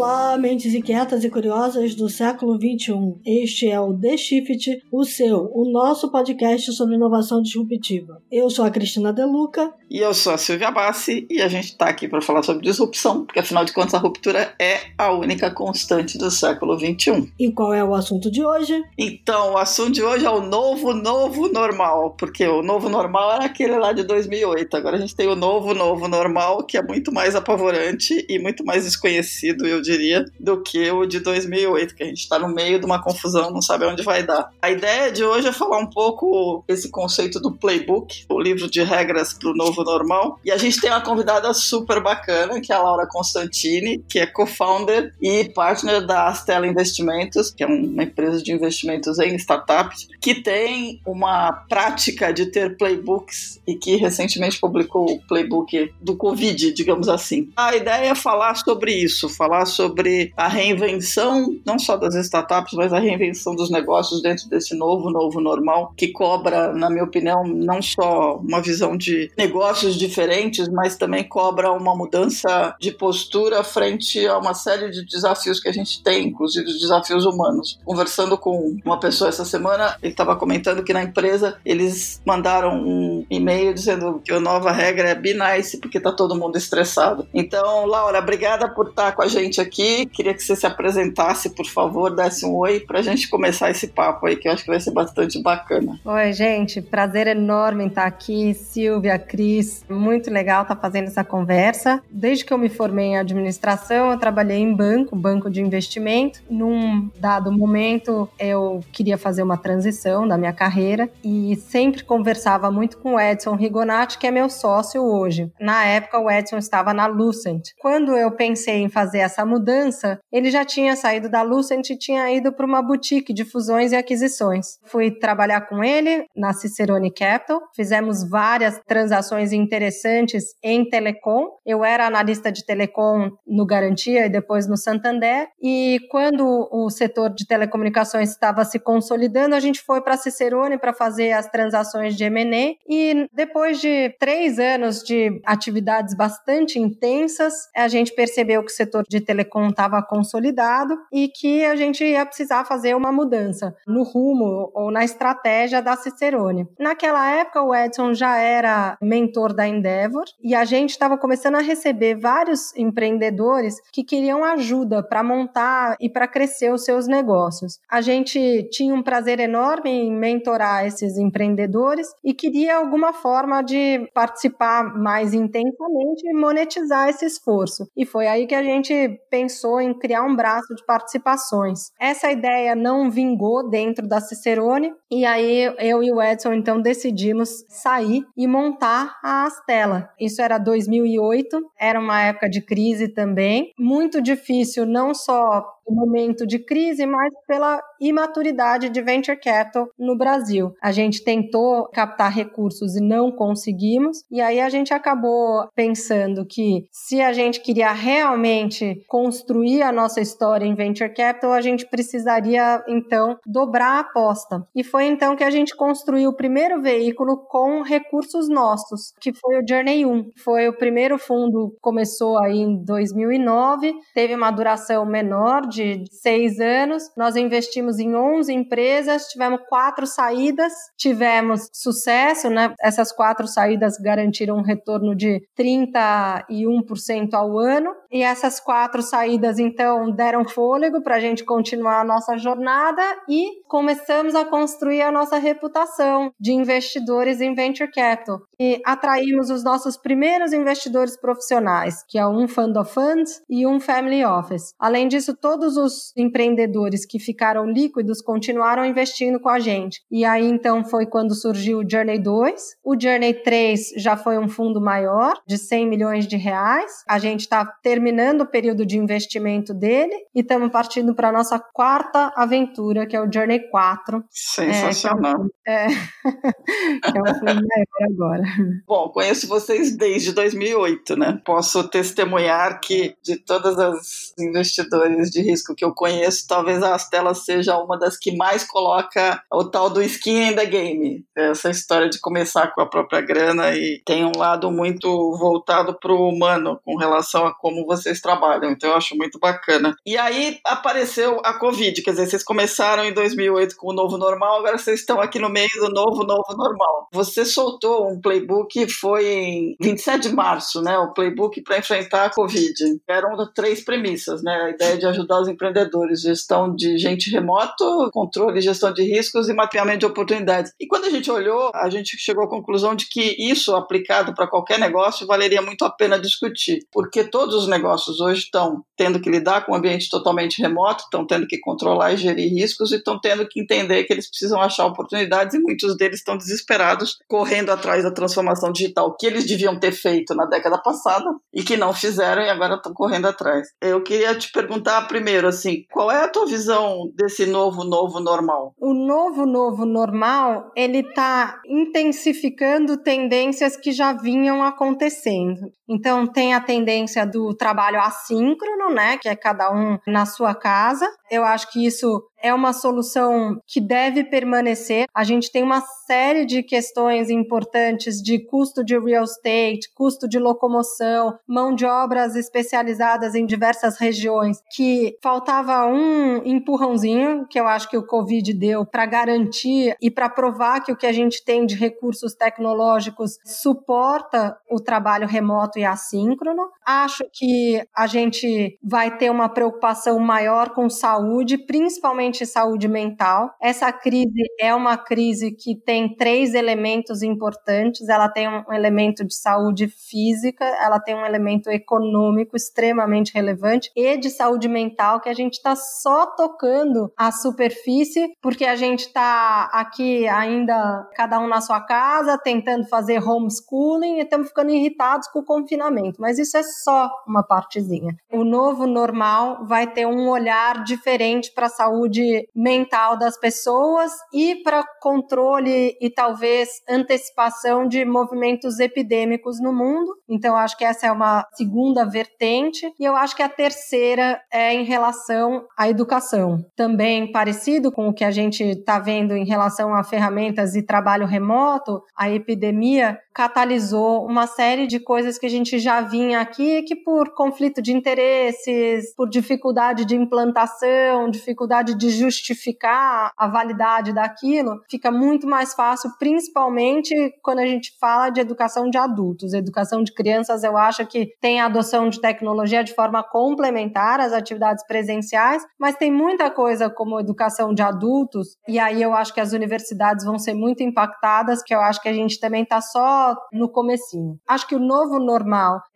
Olá, mentes inquietas e curiosas do século XXI. Este é o The Shift, o seu, o nosso podcast sobre inovação disruptiva. Eu sou a Cristina Deluca. E eu sou a Silvia Bassi e a gente está aqui para falar sobre disrupção, porque afinal de contas a ruptura é a única constante do século XXI. E qual é o assunto de hoje? Então, o assunto de hoje é o novo, novo normal, porque o novo normal era aquele lá de 2008. Agora a gente tem o novo, novo normal, que é muito mais apavorante e muito mais desconhecido, eu diria, do que o de 2008, que a gente está no meio de uma confusão, não sabe onde vai dar. A ideia de hoje é falar um pouco esse conceito do playbook, o livro de regras para o novo normal. E a gente tem uma convidada super bacana, que é a Laura Constantini, que é co-founder e partner da Astela Investimentos, que é uma empresa de investimentos em startups, que tem uma prática de ter playbooks e que recentemente publicou o playbook do Covid, digamos assim. A ideia é falar sobre isso, falar sobre a reinvenção, não só das startups, mas a reinvenção dos negócios dentro desse novo, novo normal, que cobra, na minha opinião, não só uma visão de negócio, negócios diferentes, mas também cobra uma mudança de postura frente a uma série de desafios que a gente tem, inclusive os desafios humanos. Conversando com uma pessoa essa semana, ele estava comentando que na empresa eles mandaram um e-mail dizendo que a nova regra é be nice, porque está todo mundo estressado. Então, Laura, obrigada por estar com a gente aqui. Queria que você se apresentasse, por favor, desse um oi para a gente começar esse papo aí, que eu acho que vai ser bastante bacana. Oi, gente. Prazer enorme estar aqui. Silvia, Cris, muito legal estar tá fazendo essa conversa. Desde que eu me formei em administração, eu trabalhei em banco, banco de investimento. Num dado momento, eu queria fazer uma transição da minha carreira e sempre conversava muito com o Edson Rigonati, que é meu sócio hoje. Na época, o Edson estava na Lucent. Quando eu pensei em fazer essa mudança, ele já tinha saído da Lucent e tinha ido para uma boutique de fusões e aquisições. Fui trabalhar com ele na Cicerone Capital, fizemos várias transações interessantes em telecom. Eu era analista de telecom no Garantia e depois no Santander. E quando o setor de telecomunicações estava se consolidando, a gente foi para Cicerone para fazer as transações de M&A. E depois de três anos de atividades bastante intensas, a gente percebeu que o setor de telecom estava consolidado e que a gente ia precisar fazer uma mudança no rumo ou na estratégia da Cicerone. Naquela época, o Edson já era mentor mentor da Endeavor e a gente estava começando a receber vários empreendedores que queriam ajuda para montar e para crescer os seus negócios. A gente tinha um prazer enorme em mentorar esses empreendedores e queria alguma forma de participar mais intensamente e monetizar esse esforço. E foi aí que a gente pensou em criar um braço de participações. Essa ideia não vingou dentro da Cicerone e aí eu e o Edson então decidimos sair e montar a Astela. Isso era 2008, era uma época de crise também, muito difícil não só momento de crise, mas pela imaturidade de venture capital no Brasil. A gente tentou captar recursos e não conseguimos, e aí a gente acabou pensando que se a gente queria realmente construir a nossa história em venture capital, a gente precisaria então dobrar a aposta. E foi então que a gente construiu o primeiro veículo com recursos nossos, que foi o Journey 1. Foi o primeiro fundo, começou aí em 2009, teve uma duração menor de de seis anos. Nós investimos em 11 empresas, tivemos quatro saídas, tivemos sucesso, né? Essas quatro saídas garantiram um retorno de 31% ao ano. E essas quatro saídas, então, deram fôlego para a gente continuar a nossa jornada e começamos a construir a nossa reputação de investidores em venture capital. E atraímos os nossos primeiros investidores profissionais, que é um Fund of Funds e um Family Office. Além disso, todos os empreendedores que ficaram líquidos continuaram investindo com a gente. E aí então foi quando surgiu o Journey 2. O Journey 3 já foi um fundo maior, de 100 milhões de reais. A gente está terminando o período de investimento dele e estamos partindo para a nossa quarta aventura, que é o Journey 4. Sensacional. É, que é um, é, que é um fundo maior agora. Bom, conheço vocês desde 2008, né? Posso testemunhar que de todas as investidores de risco que eu conheço, talvez a Astela seja uma das que mais coloca o tal do skin in the game. Essa história de começar com a própria grana e tem um lado muito voltado para o humano com relação a como vocês trabalham. Então eu acho muito bacana. E aí apareceu a Covid, quer dizer, vocês começaram em 2008 com o novo normal, agora vocês estão aqui no meio do novo, novo normal. Você soltou um playbook, foi em 27 de março, né? O playbook para enfrentar a Covid. Eram três premissas, né? A ideia de ajudar os empreendedores, gestão de gente remoto, controle e gestão de riscos e mapeamento de oportunidades. E quando a gente olhou, a gente chegou à conclusão de que isso aplicado para qualquer negócio valeria muito a pena discutir, porque todos os negócios hoje estão tendo que lidar com um ambiente totalmente remoto, estão tendo que controlar e gerir riscos e estão tendo que entender que eles precisam achar oportunidades e muitos deles estão desesperados correndo atrás da transformação digital que eles deviam ter feito na década passada e que não fizeram e agora estão correndo atrás. Eu queria te perguntar primeiro assim, qual é a tua visão desse novo novo normal? O novo novo normal, ele está intensificando tendências que já vinham acontecendo. Então tem a tendência do trabalho assíncrono, né, que é cada um na sua casa. Eu acho que isso é uma solução que deve permanecer. A gente tem uma série de questões importantes de custo de real estate, custo de locomoção, mão de obras especializadas em diversas regiões, que faltava um empurrãozinho que eu acho que o Covid deu para garantir e para provar que o que a gente tem de recursos tecnológicos suporta o trabalho remoto e assíncrono. Acho que a gente vai ter uma preocupação maior com saúde, principalmente saúde mental. Essa crise é uma crise que tem três elementos importantes. Ela tem um elemento de saúde física, ela tem um elemento econômico extremamente relevante e de saúde mental que a gente está só tocando a superfície porque a gente está aqui ainda cada um na sua casa tentando fazer homeschooling e estamos ficando irritados com o confinamento. Mas isso é só uma partezinha. O novo normal vai ter um olhar diferente para a saúde mental das pessoas e para controle e talvez antecipação de movimentos epidêmicos no mundo. Então, acho que essa é uma segunda vertente. E eu acho que a terceira é em relação à educação. Também parecido com o que a gente está vendo em relação a ferramentas e trabalho remoto, a epidemia catalisou uma série de coisas que a gente já vinha aqui, que por conflito de interesses, por dificuldade de implantação, dificuldade de justificar a validade daquilo, fica muito mais fácil, principalmente quando a gente fala de educação de adultos. Educação de crianças, eu acho que tem a adoção de tecnologia de forma complementar às atividades presenciais, mas tem muita coisa como educação de adultos, e aí eu acho que as universidades vão ser muito impactadas, que eu acho que a gente também está só no comecinho. Acho que o novo normal,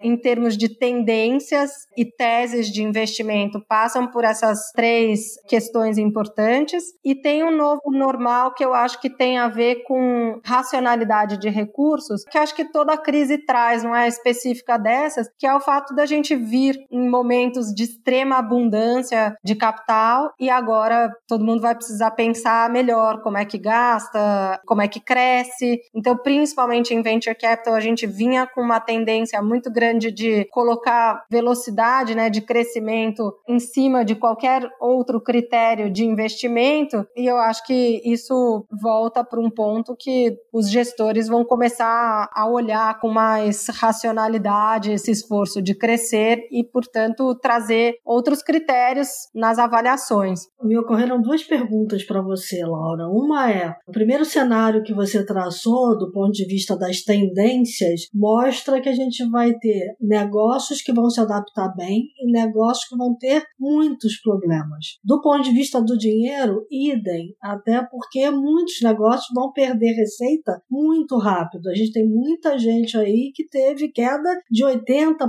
em termos de tendências e teses de investimento, passam por essas três questões importantes e tem um novo normal que eu acho que tem a ver com racionalidade de recursos, que acho que toda crise traz, não é específica dessas, que é o fato da gente vir em momentos de extrema abundância de capital e agora todo mundo vai precisar pensar melhor como é que gasta, como é que cresce. Então, principalmente em venture capital, a gente vinha com uma tendência muito grande de colocar velocidade, né, de crescimento em cima de qualquer outro critério de investimento, e eu acho que isso volta para um ponto que os gestores vão começar a olhar com mais racionalidade esse esforço de crescer e, portanto, trazer outros critérios nas avaliações. Me ocorreram duas perguntas para você, Laura. Uma é: o primeiro cenário que você traçou, do ponto de vista das tendências, mostra que a gente vai ter negócios que vão se adaptar bem e negócios que vão ter muitos problemas. Do ponto de vista do dinheiro, idem, até porque muitos negócios vão perder receita muito rápido. A gente tem muita gente aí que teve queda de 80%.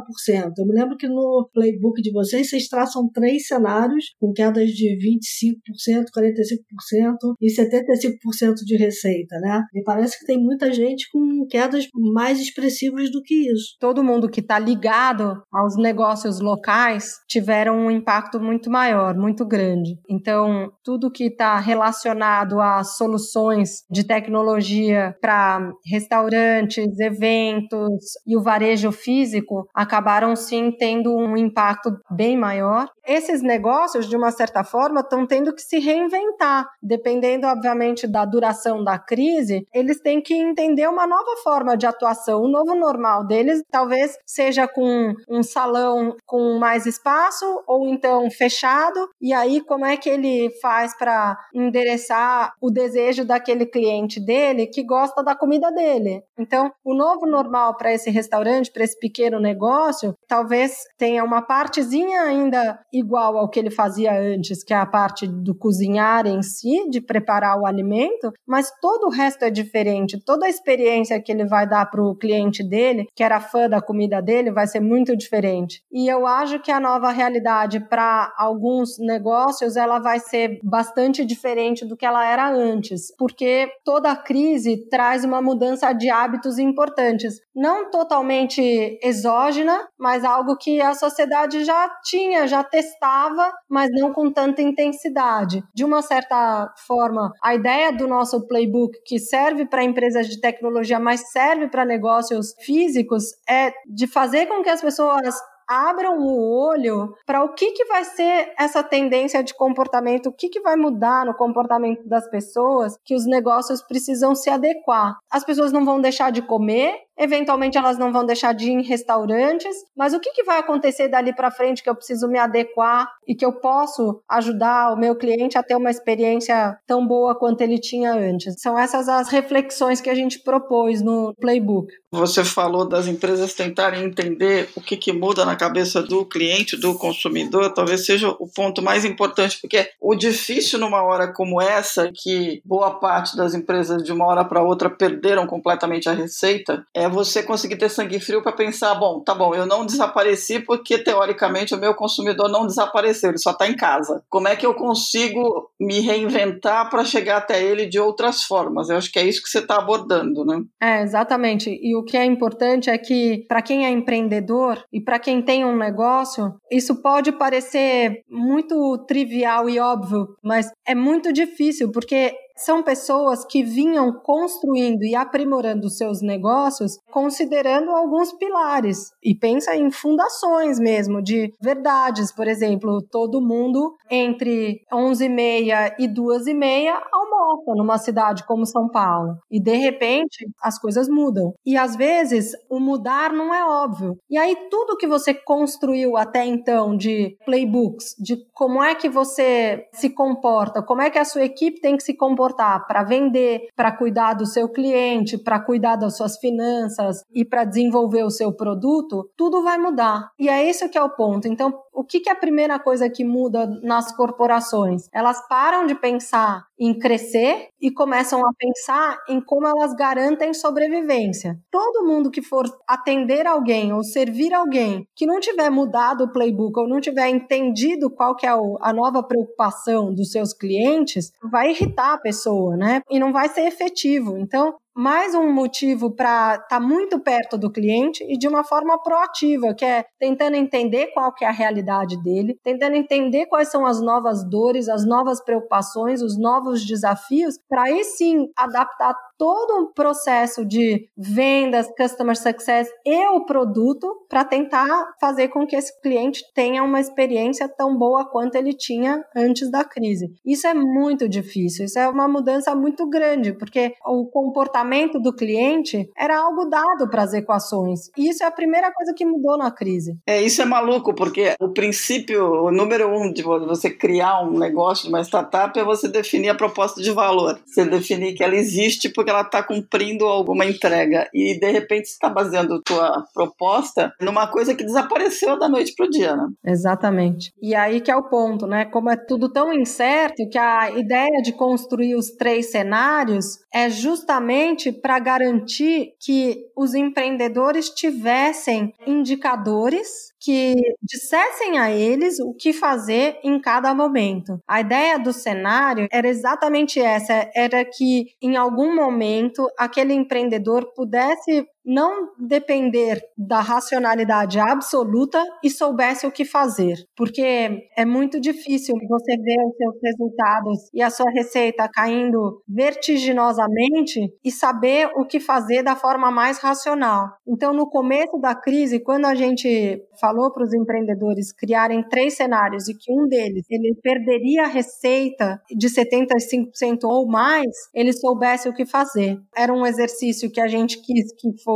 Eu me lembro que no playbook de vocês, vocês traçam três cenários com quedas de 25%, 45% e 75% de receita, né? Me parece que tem muita gente com quedas mais expressivas do que isso. Todo mundo que está ligado aos negócios locais tiveram um impacto muito maior, muito grande. Então, tudo que está relacionado a soluções de tecnologia para restaurantes, eventos e o varejo físico acabaram sim tendo um impacto bem maior. Esses negócios, de uma certa forma, estão tendo que se reinventar, dependendo, obviamente, da duração da crise, eles têm que entender uma nova forma de atuação. O novo normal deles talvez seja com um salão com mais espaço ou então fechado. E aí, como é que ele faz para endereçar o desejo daquele cliente dele que gosta da comida dele? Então, o novo normal para esse restaurante, para esse pequeno negócio, talvez tenha uma partezinha ainda igual ao que ele fazia antes, que é a parte do cozinhar em si, de preparar o alimento, mas todo o resto é diferente. Toda a experiência que ele vai dar para o cliente dele, que era fã da comida dele, vai ser muito diferente. E eu acho que a nova realidade para alguns negócios ela vai ser bastante diferente do que ela era antes, porque toda crise traz uma mudança de hábitos importantes, não totalmente exógena, mas algo que a sociedade já tinha, já testava, mas não com tanta intensidade. De uma certa forma, a ideia do nosso playbook que serve para empresas de tecnologia, mas serve para negócios físicos, é de fazer com que as pessoas abram o olho para o que, que vai ser essa tendência de comportamento, o que, que vai mudar no comportamento das pessoas, que os negócios precisam se adequar. As pessoas não vão deixar de comer, Eventualmente elas não vão deixar de ir em restaurantes, mas o que, que vai acontecer dali para frente que eu preciso me adequar e que eu posso ajudar o meu cliente a ter uma experiência tão boa quanto ele tinha antes? São essas as reflexões que a gente propôs no playbook. Você falou das empresas tentarem entender o que, que muda na cabeça do cliente, do consumidor, talvez seja o ponto mais importante, porque o difícil numa hora como essa, que boa parte das empresas de uma hora para outra perderam completamente a receita, é é você conseguir ter sangue frio para pensar, bom, tá bom, eu não desapareci porque teoricamente o meu consumidor não desapareceu, ele só está em casa. Como é que eu consigo me reinventar para chegar até ele de outras formas? Eu acho que é isso que você está abordando, né? É, exatamente. E o que é importante é que para quem é empreendedor e para quem tem um negócio, isso pode parecer muito trivial e óbvio, mas é muito difícil porque são pessoas que vinham construindo e aprimorando seus negócios considerando alguns pilares. E pensa em fundações mesmo de verdades, por exemplo, todo mundo entre 11h30 e 2h30 almoça numa cidade como São Paulo. E de repente as coisas mudam. E às vezes o mudar não é óbvio. E aí tudo que você construiu até então de playbooks, de como é que você se comporta, como é que a sua equipe tem que se comportar para vender, para cuidar do seu cliente, para cuidar das suas finanças e para desenvolver o seu produto, tudo vai mudar. E é isso que é o ponto. Então, o que, que é a primeira coisa que muda nas corporações? Elas param de pensar em crescer e começam a pensar em como elas garantem sobrevivência. Todo mundo que for atender alguém ou servir alguém que não tiver mudado o playbook ou não tiver entendido qual que é a nova preocupação dos seus clientes, vai irritar a pessoa, né? E não vai ser efetivo. Então, mais um motivo para estar tá muito perto do cliente e de uma forma proativa, que é tentando entender qual que é a realidade dele, tentando entender quais são as novas dores, as novas preocupações, os novos desafios, para aí sim adaptar todo um processo de vendas, customer success e o produto para tentar fazer com que esse cliente tenha uma experiência tão boa quanto ele tinha antes da crise. Isso é muito difícil, isso é uma mudança muito grande, porque o comportamento comportamento do cliente era algo dado para as equações. E isso é a primeira coisa que mudou na crise. É, isso é maluco, porque o princípio, o número um de você criar um negócio, uma startup, é você definir a proposta de valor. Você definir que ela existe porque ela está cumprindo alguma entrega. E, de repente, você está baseando a tua proposta numa coisa que desapareceu da noite para o dia, né? Exatamente. E aí que é o ponto, né? Como é tudo tão incerto que a ideia de construir os três cenários é justamente justamente para garantir que os empreendedores tivessem indicadores que dissessem a eles o que fazer em cada momento. A ideia do cenário era exatamente essa, era que em algum momento aquele empreendedor pudesse não depender da racionalidade absoluta e soubesse o que fazer. Porque é muito difícil você ver os seus resultados e a sua receita caindo vertiginosamente e saber o que fazer da forma mais racional. Então, no começo da crise, quando a gente falou para os empreendedores criarem três cenários e que um deles ele perderia a receita de 75% ou mais, ele soubesse o que fazer. Era um exercício que a gente quis que fosse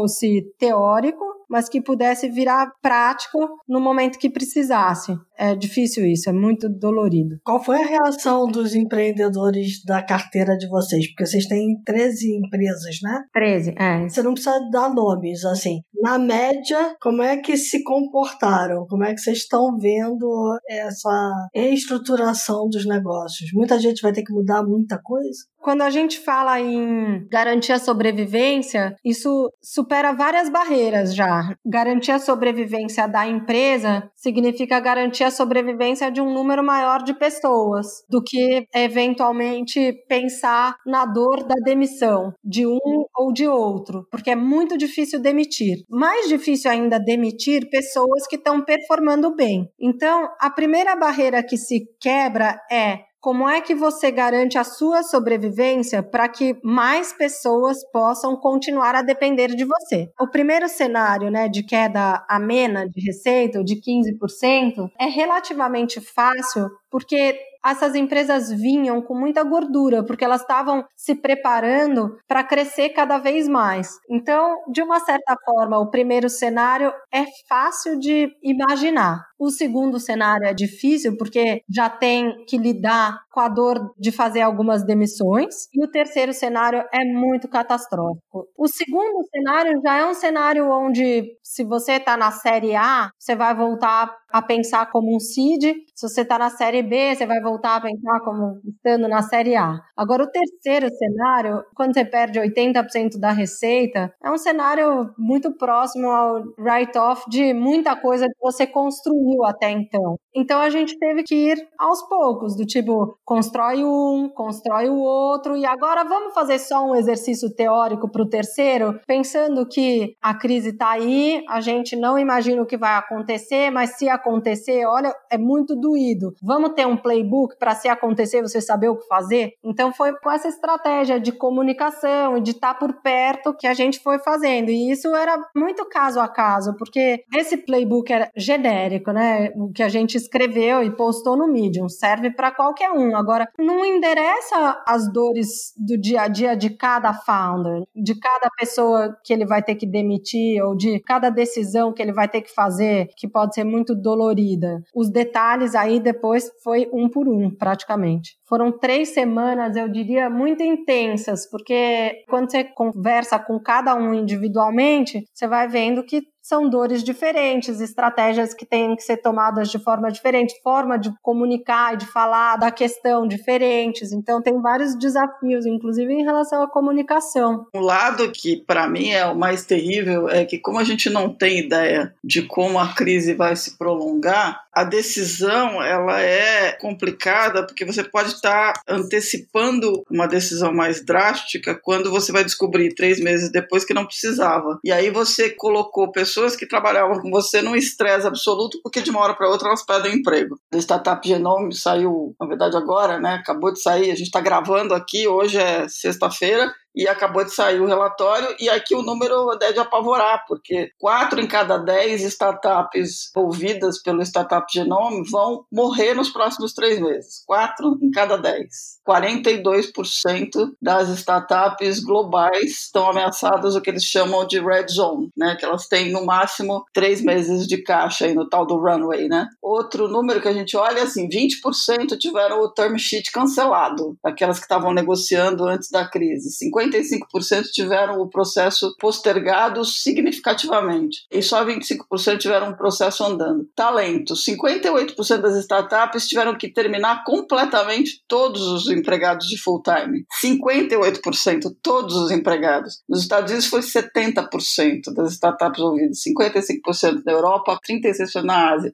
teórico, mas que pudesse virar prático no momento que precisasse. É difícil isso, é muito dolorido. Qual foi a reação dos empreendedores da carteira de vocês? Porque vocês têm 13 empresas, né? 13, é. Você não precisa dar nomes, assim. Na média, como é que se comportaram? Como é que vocês estão vendo essa reestruturação dos negócios? Muita gente vai ter que mudar muita coisa? Quando a gente fala em garantir a sobrevivência, isso supera várias barreiras já. Garantir a sobrevivência da empresa significa garantir a sobrevivência de um número maior de pessoas do que eventualmente pensar na dor da demissão de um ou de outro, porque é muito difícil demitir. Mais difícil ainda demitir pessoas que estão performando bem. Então, a primeira barreira que se quebra é como é que você garante a sua sobrevivência para que mais pessoas possam continuar a depender de você? O primeiro cenário, né, de queda amena de receita, de 15%, é relativamente fácil porque essas empresas vinham com muita gordura, porque elas estavam se preparando para crescer cada vez mais. Então, de uma certa forma, o primeiro cenário é fácil de imaginar. O segundo cenário é difícil porque já tem que lidar com a dor de fazer algumas demissões. E o terceiro cenário é muito catastrófico. O segundo cenário já é um cenário onde, se você está na série A, você vai voltar a pensar como um seed. Se você está na série B, você vai voltar a pensar como estando na série A. Agora, o terceiro cenário, quando você perde 80% da receita, é um cenário muito próximo ao write-off de muita coisa que você construiu até então. Então, a gente teve que ir aos poucos, do tipo, constrói um, constrói o outro, e agora vamos fazer só um exercício teórico para o terceiro, pensando que a crise está aí, a gente não imagina o que vai acontecer, mas se acontecer, olha, é muito doído. Vamos ter um playbook para se acontecer você saber o que fazer? Então foi com essa estratégia de comunicação e de estar tá por perto que a gente foi fazendo. E isso era muito caso a caso, porque esse playbook era genérico, né? O que a gente escreveu e postou no Medium serve para qualquer um. Agora, não endereça as dores do dia a dia de cada founder, de cada pessoa que ele vai ter que demitir ou de cada decisão que ele vai ter que fazer, que pode ser muito dolorida. Os detalhes aí depois foi um por um, praticamente. Foram três semanas, eu diria, muito intensas, porque quando você conversa com cada um individualmente, você vai vendo que são dores diferentes, estratégias que têm que ser tomadas de forma diferente, forma de comunicar e de falar da questão diferentes. Então, tem vários desafios, inclusive em relação à comunicação. Um lado que, para mim, é o mais terrível é que, como a gente não tem ideia de como a crise vai se prolongar, a decisão ela é complicada porque você pode estar antecipando uma decisão mais drástica quando você vai descobrir três meses depois que não precisava. E aí você colocou pessoas que trabalhavam com você num estresse absoluto porque de uma hora para outra elas pedem emprego. O Startup Genome saiu, na verdade agora, né? Acabou de sair, a gente está gravando aqui, hoje é sexta-feira, e acabou de sair o relatório, e aqui o número é de apavorar, porque quatro em cada dez startups ouvidas pelo Startup Genome vão morrer nos próximos três meses. Quatro em cada dez. 42% das startups globais estão ameaçadas o que eles chamam de red zone, né? Que elas têm no máximo três meses de caixa aí no tal do runway, né? Outro número que a gente olha assim, 20% tiveram o term sheet cancelado, aquelas que estavam negociando antes da crise. 55% tiveram o processo postergado significativamente e só 25% tiveram o processo andando. Talento, 58% das startups tiveram que terminar completamente todos os empregados de full time. 58%, todos os empregados. Nos Estados Unidos foi 70% das startups ouvidas, 55% na Europa, 36% na Ásia.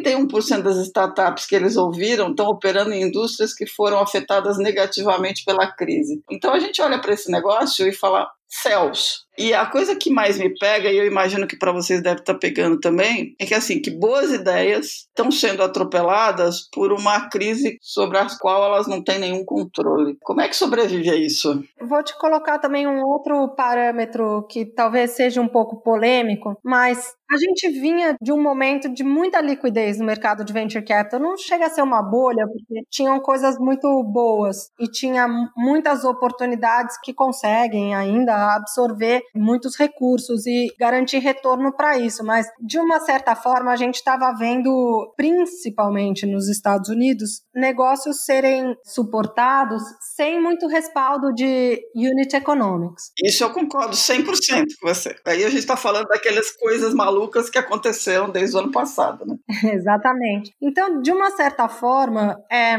71% das startups que eles ouviram estão operando em indústrias que foram afetadas negativamente pela crise. Então a gente olha para esse negócio e fala: céus. E a coisa que mais me pega, e eu imagino que para vocês deve estar tá pegando também, é que assim, que boas ideias estão sendo atropeladas por uma crise sobre a qual elas não têm nenhum controle. Como é que sobrevive a isso? Vou te colocar também um outro parâmetro que talvez seja um pouco polêmico, mas a gente vinha de um momento de muita liquidez no mercado de venture capital. Não chega a ser uma bolha, porque tinham coisas muito boas e tinha muitas oportunidades que conseguem ainda absorver muitos recursos e garantir retorno para isso. Mas, de uma certa forma, a gente estava vendo, principalmente nos Estados Unidos, negócios serem suportados sem muito respaldo de unit economics. Isso eu concordo 100% com você. Aí a gente está falando daquelas coisas malucas que aconteceram desde o ano passado. Né? Exatamente. Então, de uma certa forma, é,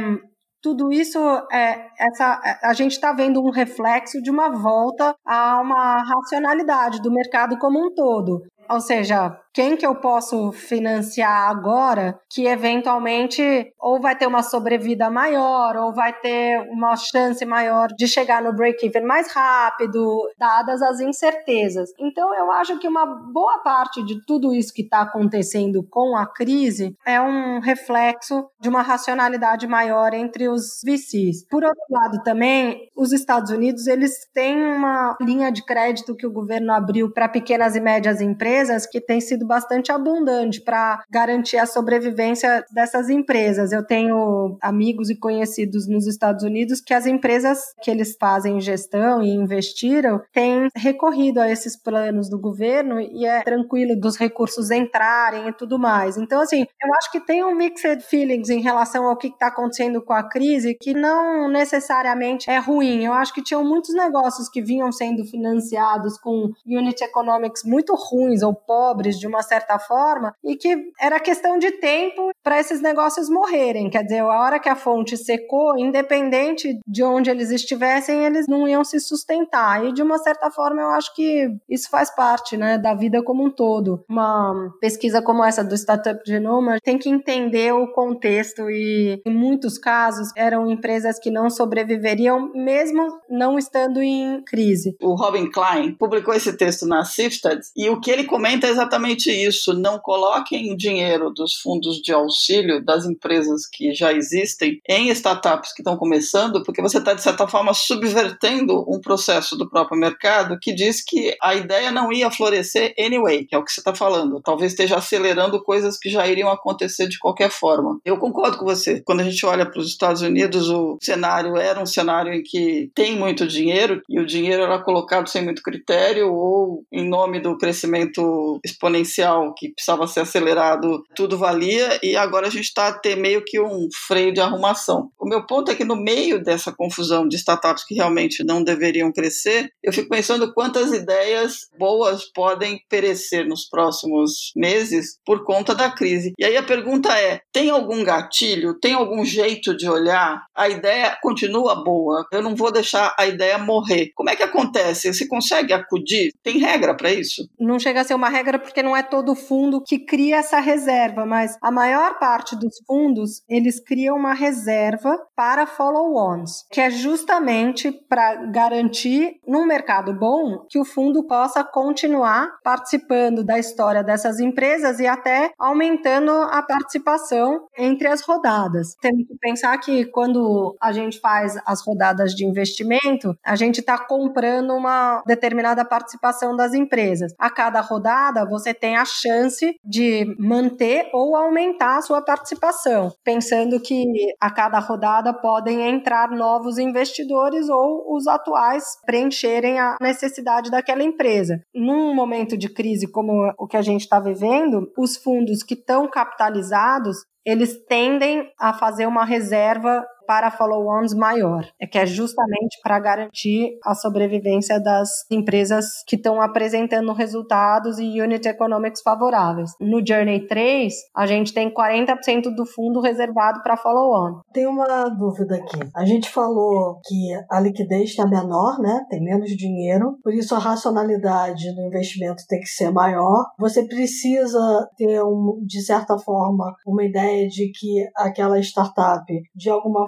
tudo isso é essa a gente está vendo um reflexo de uma volta a uma racionalidade do mercado como um todo. Ou seja, quem que eu posso financiar agora que eventualmente ou vai ter uma sobrevida maior ou vai ter uma chance maior de chegar no break-even mais rápido, dadas as incertezas. Então, eu acho que uma boa parte de tudo isso que está acontecendo com a crise é um reflexo de uma racionalidade maior entre os VCs. Por outro lado, também, os Estados Unidos eles têm uma linha de crédito que o governo abriu para pequenas e médias empresas que tem sido sido bastante abundante para garantir a sobrevivência dessas empresas. Eu tenho amigos e conhecidos nos Estados Unidos que as empresas que eles fazem gestão e investiram têm recorrido a esses planos do governo e é tranquilo dos recursos entrarem e tudo mais. Então, assim, eu acho que tem um mixed feelings em relação ao que está acontecendo com a crise que não necessariamente é ruim. Eu acho que tinham muitos negócios que vinham sendo financiados com unit economics muito ruins ou pobres de uma certa forma, e que era questão de tempo para esses negócios morrerem. Quer dizer, a hora que a fonte secou, independente de onde eles estivessem, eles não iam se sustentar. E de uma certa forma, eu acho que isso faz parte né, da vida como um todo. Uma pesquisa como essa do Startup Genoma tem que entender o contexto, e em muitos casos eram empresas que não sobreviveriam, mesmo não estando em crise. O Robin Klein publicou esse texto na Sifted, e o que ele comenta é exatamente isso. Não coloquem o dinheiro dos fundos de auxílio das empresas que já existem em startups que estão começando, porque você está, de certa forma, subvertendo um processo do próprio mercado que diz que a ideia não ia florescer anyway, que é o que você está falando. Talvez esteja acelerando coisas que já iriam acontecer de qualquer forma. Eu concordo com você. Quando a gente olha para os Estados Unidos, o cenário era um cenário em que tem muito dinheiro e o dinheiro era colocado sem muito critério ou em nome do crescimento exponencial que precisava ser acelerado, tudo valia, e agora a gente está a ter meio que um freio de arrumação. O meu ponto é que no meio dessa confusão de startups que realmente não deveriam crescer, eu fico pensando quantas ideias boas podem perecer nos próximos meses por conta da crise. E aí a pergunta é: tem algum gatilho? Tem algum jeito de olhar? A ideia continua boa. Eu não vou deixar a ideia morrer. Como é que acontece? Você consegue acudir? Tem regra para isso? Não chega a ser uma regra porque não é todo fundo que cria essa reserva, mas a maior parte dos fundos, eles criam uma reserva para follow-ons, que é justamente para garantir, num mercado bom, que o fundo possa continuar participando da história dessas empresas e até aumentando a participação entre as rodadas. Temos que pensar que quando a gente faz as rodadas de investimento, a gente está comprando uma determinada participação das empresas. A cada rodada, você tem a chance de manter ou aumentar a sua participação, pensando que a cada rodada podem entrar novos investidores ou os atuais preencherem a necessidade daquela empresa. Num momento de crise como o que a gente está vivendo, os fundos que estão capitalizados eles tendem a fazer uma reserva para follow-ons maior, é que é justamente para garantir a sobrevivência das empresas que estão apresentando resultados e unit economics favoráveis. No Journey 3, a gente tem 40% do fundo reservado para follow-on. Tem uma dúvida aqui. A gente falou que a liquidez está menor, né? Tem menos dinheiro, por isso a racionalidade do investimento tem que ser maior. Você precisa ter, um, de certa forma, uma ideia de que aquela startup, de alguma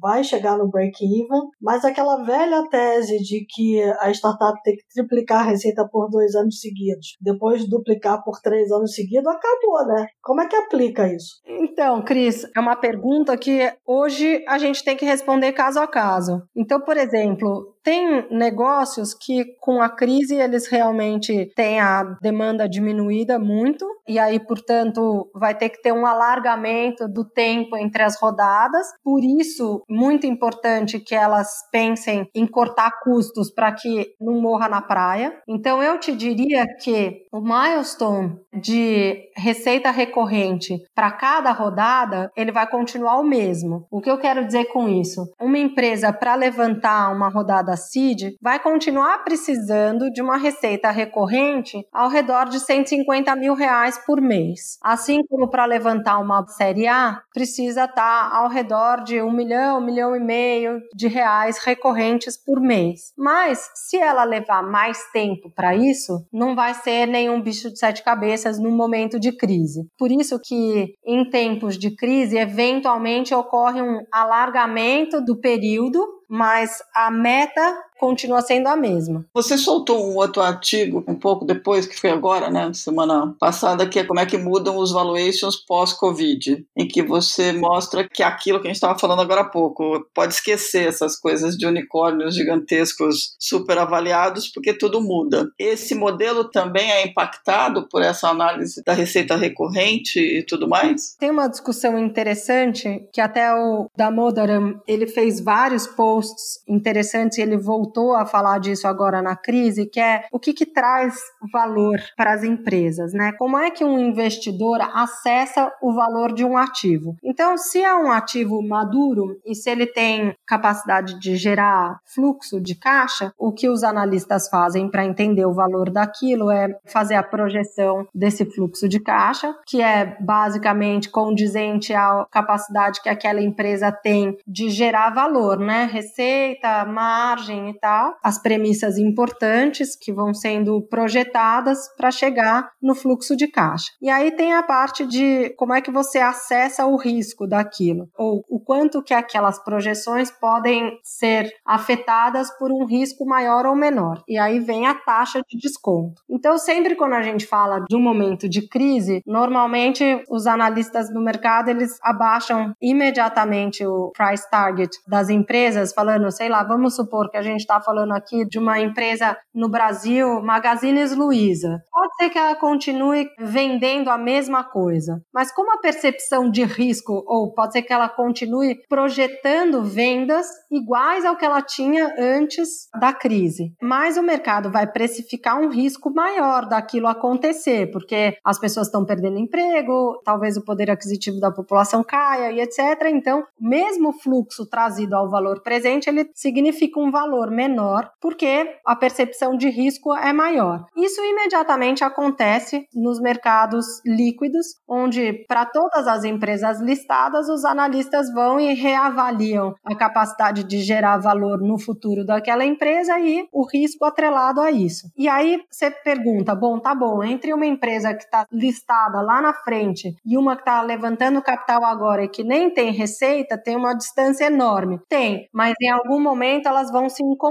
vai chegar no break-even, mas aquela velha tese de que a startup tem que triplicar a receita por dois anos seguidos, depois duplicar por três anos seguidos, acabou, né? Como é que aplica isso? Então, Cris, é uma pergunta que hoje a gente tem que responder caso a caso. Então, por exemplo, tem negócios que com a crise eles realmente têm a demanda diminuída muito e aí, portanto, vai ter que ter um alargamento do tempo entre as rodadas. Por isso, muito importante que elas pensem em cortar custos para que não morra na praia. Então, eu te diria que o milestone de receita recorrente para cada rodada, ele vai continuar o mesmo. O que eu quero dizer com isso? Uma empresa para levantar uma rodada seed vai continuar precisando de uma receita recorrente ao redor de 150 mil reais por mês. Assim como para levantar uma série A, precisa estar tá ao redor de um milhão, um milhão e meio de reais recorrentes por mês. Mas se ela levar mais tempo para isso, não vai ser nenhum bicho de sete cabeças no momento de crise. Por isso que em tempos de crise, eventualmente ocorre um alargamento do período mas a meta continua sendo a mesma. Você soltou um outro artigo um pouco depois, que foi agora, né, semana passada, que é como é que mudam os valuations pós-Covid, em que você mostra que aquilo que a gente estava falando agora há pouco, pode esquecer essas coisas de unicórnios gigantescos super avaliados, porque tudo muda. Esse modelo também é impactado por essa análise da receita recorrente e tudo mais? Tem uma discussão interessante que até o Damodaram, ele fez vários posts interessantes, ele voltou a falar disso agora na crise, que é o que, que traz valor para as empresas, né? Como é que um investidor acessa o valor de um ativo? Então, se é um ativo maduro e se ele tem capacidade de gerar fluxo de caixa, o que os analistas fazem para entender o valor daquilo é fazer a projeção desse fluxo de caixa, que é basicamente condizente à capacidade que aquela empresa tem de gerar valor, né? receita, margem e tal, as premissas importantes que vão sendo projetadas para chegar no fluxo de caixa. E aí tem a parte de como é que você acessa o risco daquilo, ou o quanto que aquelas projeções podem ser afetadas por um risco maior ou menor. E aí vem a taxa de desconto. Então, sempre quando a gente fala de um momento de crise, normalmente os analistas do mercado eles abaixam imediatamente o price target das empresas falando, sei lá, vamos supor que a gente está falando aqui de uma empresa no Brasil, Magazines Luiza. Pode ser que ela continue vendendo a mesma coisa, mas como a percepção de risco, ou pode ser que ela continue projetando vendas iguais ao que ela tinha antes da crise, mas o mercado vai precificar um risco maior daquilo acontecer, porque as pessoas estão perdendo emprego, talvez o poder aquisitivo da população caia e etc. Então, mesmo o fluxo trazido ao valor presente, ele significa um valor menor, porque a percepção de risco é maior. Isso imediatamente acontece nos mercados líquidos, onde para todas as empresas listadas, os analistas vão e reavaliam a capacidade de gerar valor no futuro daquela empresa e o risco atrelado a isso. E aí você pergunta, bom, tá bom, entre uma empresa que está listada lá na frente e uma que está levantando capital agora e que nem tem receita, tem uma distância enorme. Tem, mas em algum momento elas vão se encontrar.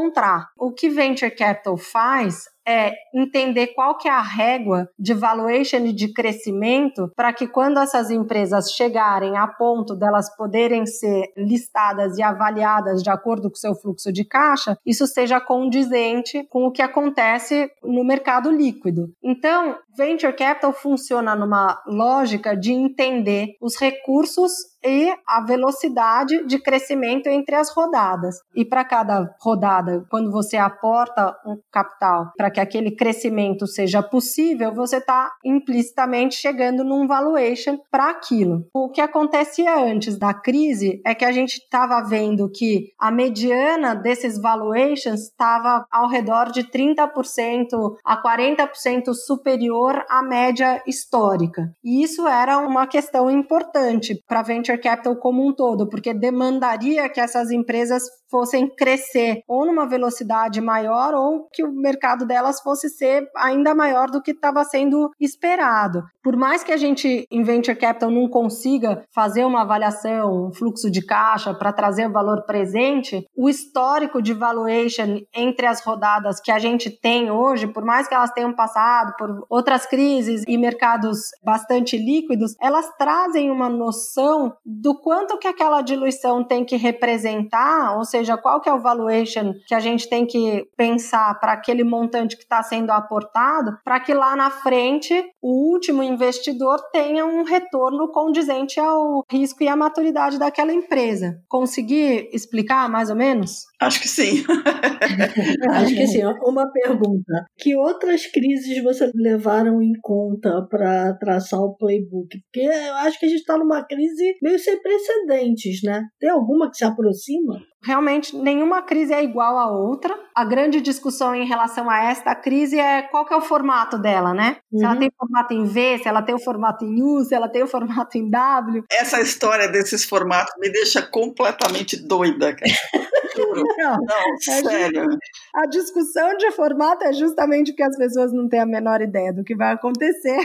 O que venture capital faz é entender qual que é a régua de valuation e de crescimento para que quando essas empresas chegarem a ponto delas poderem ser listadas e avaliadas de acordo com o seu fluxo de caixa, isso seja condizente com o que acontece no mercado líquido. Então, venture capital funciona numa lógica de entender os recursos e a velocidade de crescimento entre as rodadas. E para cada rodada, quando você aporta um capital para que aquele crescimento seja possível, você está implicitamente chegando num valuation para aquilo. O que acontecia antes da crise é que a gente estava vendo que a mediana desses valuations estava ao redor de 30% a 40% superior à média histórica. E isso era uma questão importante para venture capital como um todo, porque demandaria que essas empresas fossem crescer ou numa velocidade maior ou que o mercado delas delas fosse ser ainda maior do que estava sendo esperado. Por mais que a gente em venture capital não consiga fazer uma avaliação, um fluxo de caixa para trazer o valor presente, o histórico de valuation entre as rodadas que a gente tem hoje, por mais que elas tenham passado por outras crises e mercados bastante líquidos, elas trazem uma noção do quanto que aquela diluição tem que representar, ou seja, qual que é o valuation que a gente tem que pensar para aquele montante que está sendo aportado, para que lá na frente o último investidor tenha um retorno condizente ao risco e à maturidade daquela empresa. Consegui explicar mais ou menos? Acho que sim. Acho que sim. Uma pergunta: que outras crises você levaram em conta para traçar o playbook? Porque eu acho que a gente está numa crise meio sem precedentes, né? Tem alguma que se aproxima? Realmente, nenhuma crise é igual à outra. A grande discussão em relação a esta crise é qual que é o formato dela, né? Uhum. Se ela uhum. tem formato em V, se ela tem o formato em U, se ela tem o formato em W. Essa história desses formatos me deixa completamente doida, cara. Não, não sério. A discussão de formato é justamente porque as pessoas não têm a menor ideia do que vai acontecer.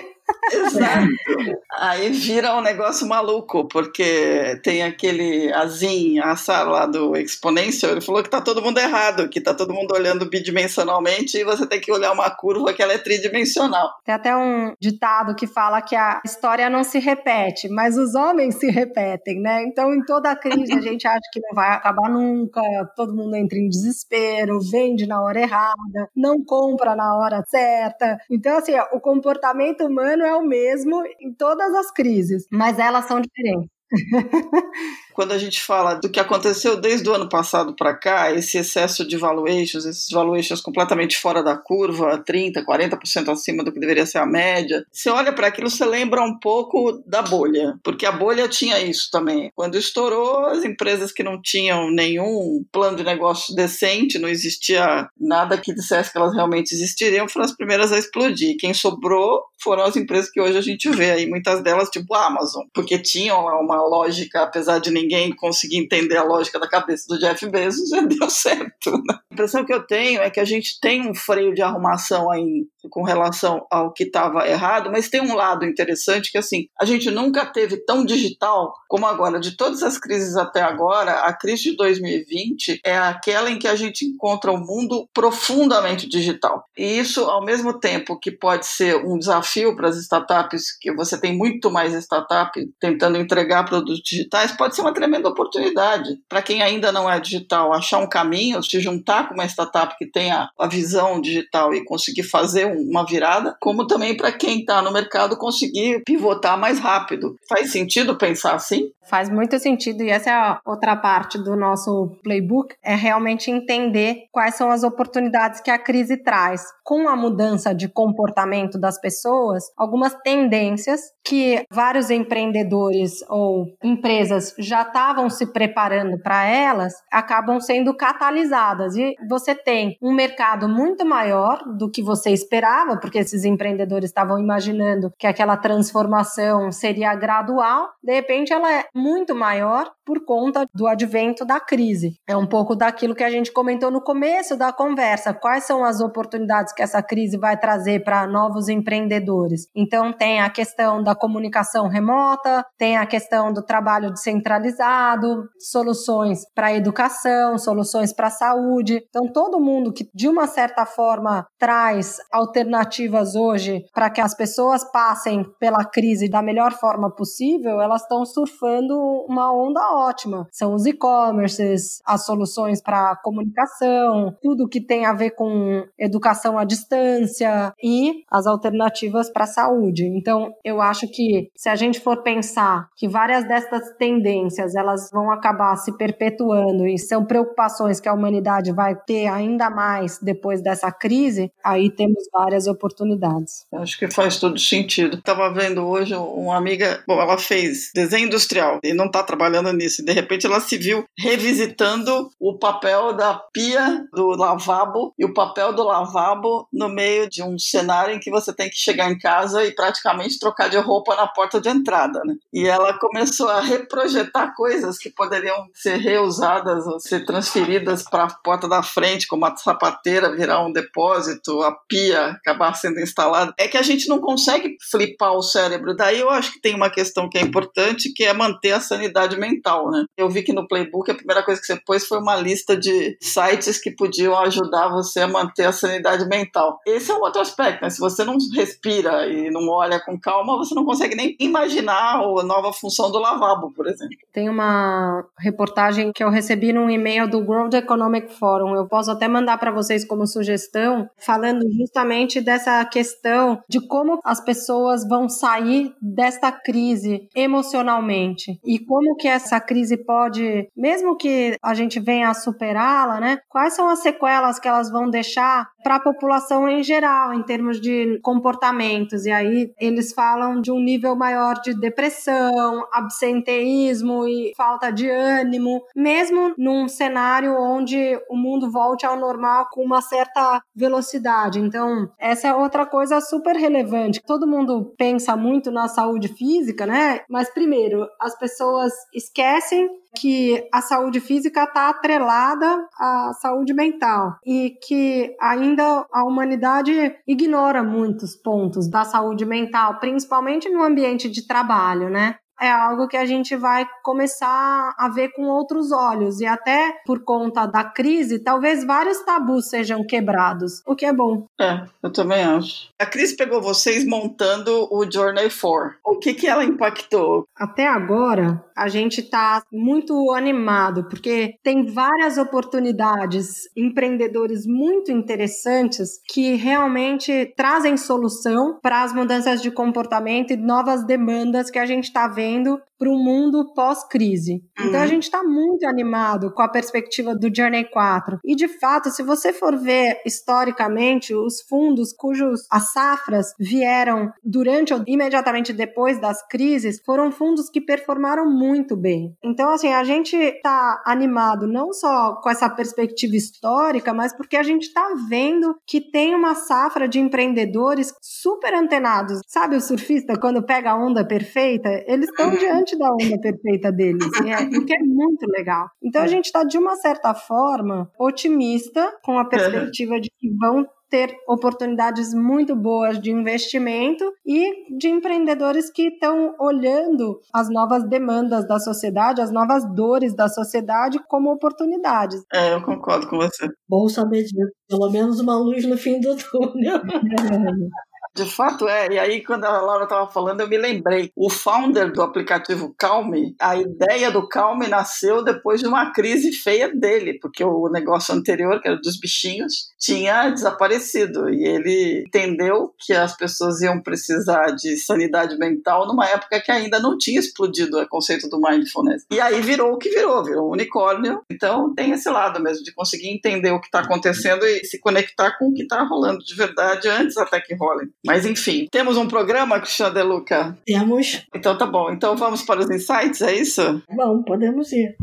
Exato. Aí vira um negócio maluco, porque tem aquele Azim, Assar lá do Exponential, ele falou que tá todo mundo errado, que tá todo mundo olhando bidimensionalmente e você tem que olhar uma curva que ela é tridimensional. Tem até um ditado que fala que a história não se repete, mas os homens se repetem, né? Então, em toda a crise, a gente acha que não vai acabar nunca, todo mundo entra em desespero, vende na hora errada, não compra na hora certa. Então, assim, o comportamento humano é o mesmo em todas as crises, mas elas são diferentes. Quando a gente fala do que aconteceu desde o ano passado para cá, esse excesso de valuations, esses valuations completamente fora da curva, 30%, 40% acima do que deveria ser a média, você olha para aquilo, você lembra um pouco da bolha, porque a bolha tinha isso também. Quando estourou, as empresas que não tinham nenhum plano de negócio decente, não existia nada que dissesse que elas realmente existiriam, foram as primeiras a explodir. Quem sobrou foram as empresas que hoje a gente vê aí, muitas delas tipo a Amazon, porque tinham lá uma lógica, apesar de ninguém conseguir entender a lógica da cabeça do Jeff Bezos, já deu certo. Né? A impressão que eu tenho é que a gente tem um freio de arrumação aí com relação ao que estava errado, mas tem um lado interessante que assim, a gente nunca teve tão digital como agora. De todas as crises até agora, a crise de 2020 é aquela em que a gente encontra um mundo profundamente digital. E isso, ao mesmo tempo que pode ser um desafio para as startups, que você tem muito mais startup tentando entregar produtos digitais, pode ser uma tremenda oportunidade para quem ainda não é digital, achar um caminho, se juntar com uma startup que tenha a visão digital e conseguir fazer uma virada, como também para quem está no mercado conseguir pivotar mais rápido. Faz sentido pensar assim? Faz muito sentido, e essa é a outra parte do nosso playbook, é realmente entender quais são as oportunidades que a crise traz. Com a mudança de comportamento das pessoas, algumas tendências que vários empreendedores ou empresas já estavam se preparando para elas, acabam sendo catalisadas. E você tem um mercado muito maior do que você esperava, porque esses empreendedores estavam imaginando que aquela transformação seria gradual, de repente ela é muito maior por conta do advento da crise. É um pouco daquilo que a gente comentou no começo da conversa. Quais são as oportunidades que essa crise vai trazer para novos empreendedores? Então, tem a questão da comunicação remota, tem a questão do trabalho descentralizado, soluções para educação, soluções para saúde. Então, todo mundo que de uma certa forma traz alternativas hoje para que as pessoas passem pela crise da melhor forma possível, elas estão surfando uma onda ótima. São os e-commerces, as soluções para comunicação, tudo que tem a ver com educação à distância e as alternativas para a saúde. Então, eu acho que se a gente for pensar que várias dessas tendências elas vão acabar se perpetuando e são preocupações que a humanidade vai ter ainda mais depois dessa crise, aí temos várias oportunidades. Acho que faz todo sentido. Estava vendo hoje uma amiga, bom, ela fez desenho industrial e não está trabalhando nisso. De repente ela se viu revisitando o papel da pia do lavabo e o papel do lavabo no meio de um cenário em que você tem que chegar em casa e praticamente trocar de roupa na porta de entrada. Né? E ela começou a reprojetar coisas que poderiam ser reusadas ou ser transferidas para a porta da frente, como a sapateira virar um depósito, a pia acabar sendo instalada. É que a gente não consegue flipar o cérebro. Daí eu acho que tem uma questão que é importante, que é manter a sanidade mental. Né? Eu vi que no Playbook a primeira coisa que você pôs foi uma lista de sites que podiam ajudar você a manter a sanidade mental. Esse é um outro aspecto. Né? Se você não respira e não olha com calma, você não consegue nem imaginar a nova função do lavabo, por exemplo. Tem uma reportagem que eu recebi num e-mail do World Economic Forum. Eu posso até mandar para vocês como sugestão, falando justamente dessa questão de como as pessoas vão sair desta crise emocionalmente e como que essa crise pode, mesmo que a gente venha a superá-la, né? Quais são as sequelas que elas vão deixar para a população em geral, em termos de comportamentos? E aí eles falam de um nível maior de depressão, absenteísmo e falta de ânimo, mesmo num cenário onde o mundo volte ao normal com uma certa velocidade. Então, essa é outra coisa super relevante. Todo mundo pensa muito na saúde física, né? Mas primeiro, as pessoas esquecem que a saúde física está atrelada à saúde mental e que ainda a humanidade ignora muitos pontos da saúde mental, principalmente no ambiente de trabalho, né? É algo que a gente vai começar a ver com outros olhos. E até por conta da crise, talvez vários tabus sejam quebrados, o que é bom. É, eu também acho. A crise pegou vocês montando o Journey 4. O que, que ela impactou? Até agora, a gente está muito animado, porque tem várias oportunidades, empreendedores muito interessantes que realmente trazem solução para as mudanças de comportamento e novas demandas que a gente está vendo fazendo para um mundo pós-crise. Uhum. Então a uhum. gente está muito animado com a perspectiva do Journey 4. E de fato, se você for ver historicamente, os fundos cujos as safras vieram durante ou imediatamente depois das crises foram fundos que performaram muito bem. Então, assim, a gente está animado não só com essa perspectiva histórica, mas porque a gente está vendo que tem uma safra de empreendedores super antenados. Sabe o surfista quando pega a onda perfeita? Eles estão uhum. Diante da onda perfeita deles, é, o que é muito legal. Então a gente está, de uma certa forma, otimista com a perspectiva de que vão ter oportunidades muito boas de investimento e de empreendedores que estão olhando as novas demandas da sociedade, as novas dores da sociedade como oportunidades. É, eu concordo com você. Bom saber disso. Pelo menos uma luz no fim do túnel. De fato é, e aí quando a Laura estava falando, eu me lembrei. O founder do aplicativo Calme, a ideia do Calme nasceu depois de uma crise feia dele, porque o negócio anterior, que era dos bichinhos, tinha desaparecido. E ele entendeu que as pessoas iam precisar de sanidade mental numa época que ainda não tinha explodido o conceito do mindfulness. E aí virou o que virou, virou um unicórnio. Então tem esse lado mesmo, de conseguir entender o que está acontecendo e se conectar com o que está rolando de verdade antes até que role. Mas enfim, temos um programa, Cristiano De Luca? Temos. Então tá bom. Então vamos para os insights, é isso? Bom, podemos ir.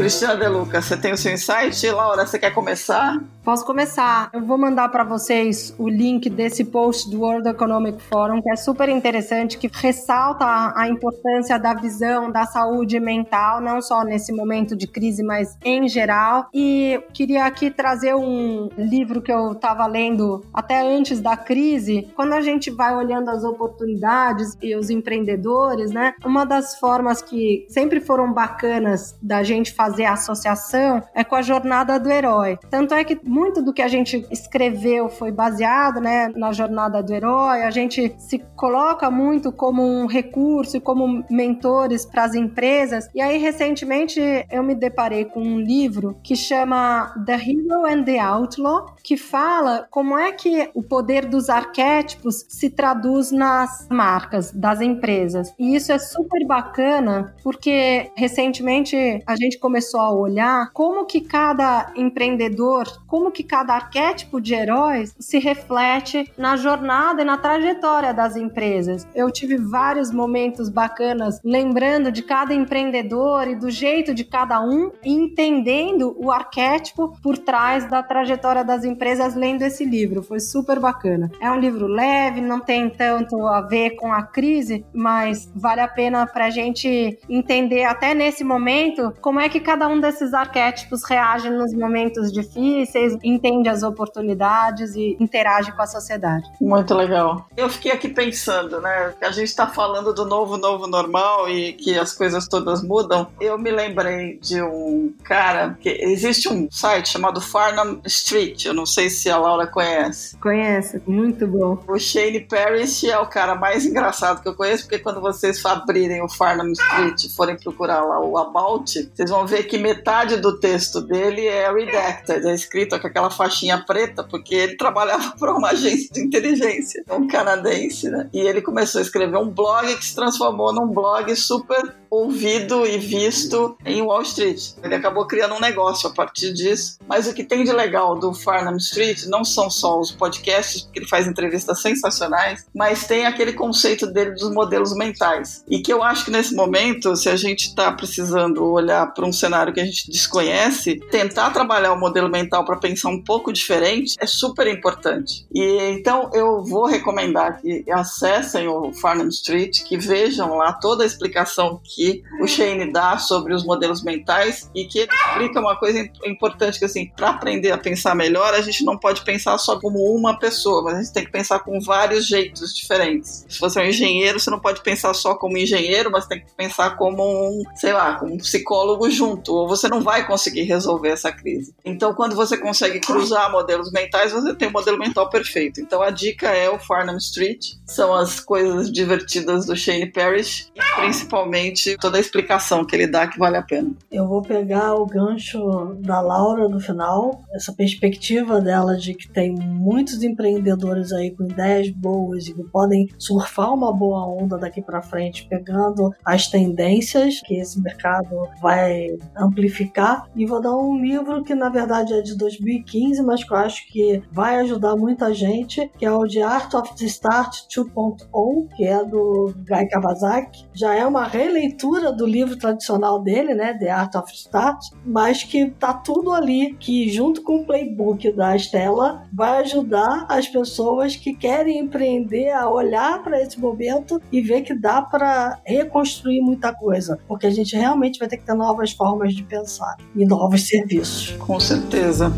Cristiano De Luca, você tem o seu insight? Laura, você quer começar? Posso começar. Eu vou mandar para vocês o link desse post do World Economic Forum, que é super interessante, que ressalta a importância da visão da saúde mental, não só nesse momento de crise, mas em geral. E queria aqui trazer um livro que eu estava lendo até antes da crise. Quando a gente vai olhando as oportunidades e os empreendedores, né? Uma das formas que sempre foram bacanas da gente fazer fazer a associação é com a jornada do herói. Tanto é que muito do que a gente escreveu foi baseado né, na jornada do herói, a gente se coloca muito como um recurso e como mentores para as empresas. E aí, recentemente, eu me deparei com um livro que chama The Hero and the Outlaw, que fala como é que o poder dos arquétipos se traduz nas marcas das empresas. E isso é super bacana, porque recentemente a gente começou começou a olhar como que cada empreendedor, como que cada arquétipo de heróis se reflete na jornada e na trajetória das empresas. Eu tive vários momentos bacanas lembrando de cada empreendedor e do jeito de cada um, entendendo o arquétipo por trás da trajetória das empresas lendo esse livro. Foi super bacana. É um livro leve, não tem tanto a ver com a crise, mas vale a pena para a gente entender até nesse momento como é que cada um desses arquétipos reage nos momentos difíceis, entende as oportunidades e interage com a sociedade. Muito legal. Eu fiquei aqui pensando, né? A gente está falando do novo, novo normal e que as coisas todas mudam. Eu me lembrei de um cara que existe um site chamado Farnham Street. Eu não sei se a Laura conhece. Conhece, muito bom. O Shane Parrish é o cara mais engraçado que eu conheço, porque quando vocês abrirem o Farnham Street e forem procurar lá o About, vocês vão ver que metade do texto dele é redacted, é escrito com aquela faixinha preta, porque ele trabalhava para uma agência de inteligência, um canadense, né? E ele começou a escrever um blog que se transformou num blog super ouvido e visto em Wall Street. Ele acabou criando um negócio a partir disso. Mas o que tem de legal do Farnham Street não são só os podcasts, porque ele faz entrevistas sensacionais, mas tem aquele conceito dele dos modelos mentais. E que eu acho que nesse momento, se a gente está precisando olhar para um cenário que a gente desconhece, tentar trabalhar o modelo mental para pensar um pouco diferente é super importante. E então eu vou recomendar que acessem o Farnham Street, que vejam lá toda a explicação que que o Shane dá sobre os modelos mentais e que ele explica uma coisa importante que assim, para aprender a pensar melhor, a gente não pode pensar só como uma pessoa, mas a gente tem que pensar com vários jeitos diferentes. Se você é um engenheiro, você não pode pensar só como engenheiro, mas tem que pensar como um, sei lá, como um psicólogo junto, ou você não vai conseguir resolver essa crise. Então, quando você consegue cruzar modelos mentais, você tem um modelo mental perfeito. Então, a dica é o Farnham Street, são as coisas divertidas do Shane Parrish, principalmente toda a explicação que ele dá que vale a pena. Eu vou pegar o gancho da Laura no final, essa perspectiva dela de que tem muitos empreendedores aí com ideias boas e que podem surfar uma boa onda daqui para frente, pegando as tendências que esse mercado vai amplificar. E vou dar um livro que na verdade é de 2015, mas que eu acho que vai ajudar muita gente, que é o The Art of the Start 2.0, que é do Guy Kawasaki. Já é uma releitura do livro tradicional dele, né, The Art of Start, mas que tá tudo ali, que junto com o playbook da Estela vai ajudar as pessoas que querem empreender a olhar para esse momento e ver que dá para reconstruir muita coisa, porque a gente realmente vai ter que ter novas formas de pensar e novos serviços. Com certeza.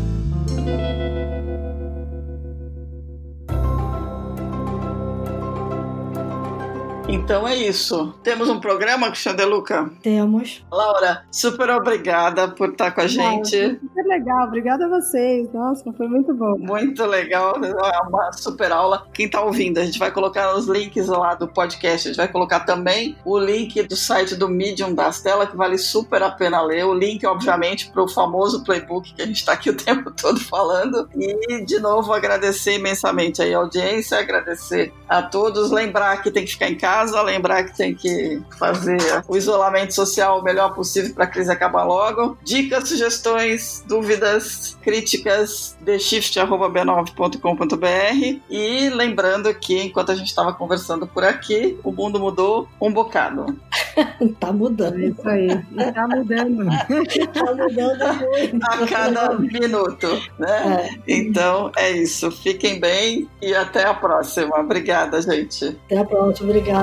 Então é isso. Temos um programa, Cristian De Luca? Temos. Laura, super obrigada por estar com a gente. Nossa, super legal, obrigada a vocês. Nossa, foi muito bom. Muito legal, é uma super aula. Quem está ouvindo, a gente vai colocar os links lá do podcast, a gente vai colocar também o link do site do Medium da Stella, que vale super a pena ler. O link, obviamente, para o famoso playbook que a gente está aqui o tempo todo falando. E, de novo, agradecer imensamente a audiência, agradecer a todos. Lembrar que tem que ficar em casa casa, lembrar que tem que fazer o isolamento social o melhor possível para a crise acabar logo. Dicas, sugestões, dúvidas, críticas, theshift.b9.com.br e lembrando que enquanto a gente estava conversando por aqui, o mundo mudou um bocado. tá mudando. É isso aí. Tá mudando. tá mudando muito. A cada minuto, né? É. Então é isso. Fiquem bem e até a próxima. Obrigada, gente. Até a próxima. Obrigada.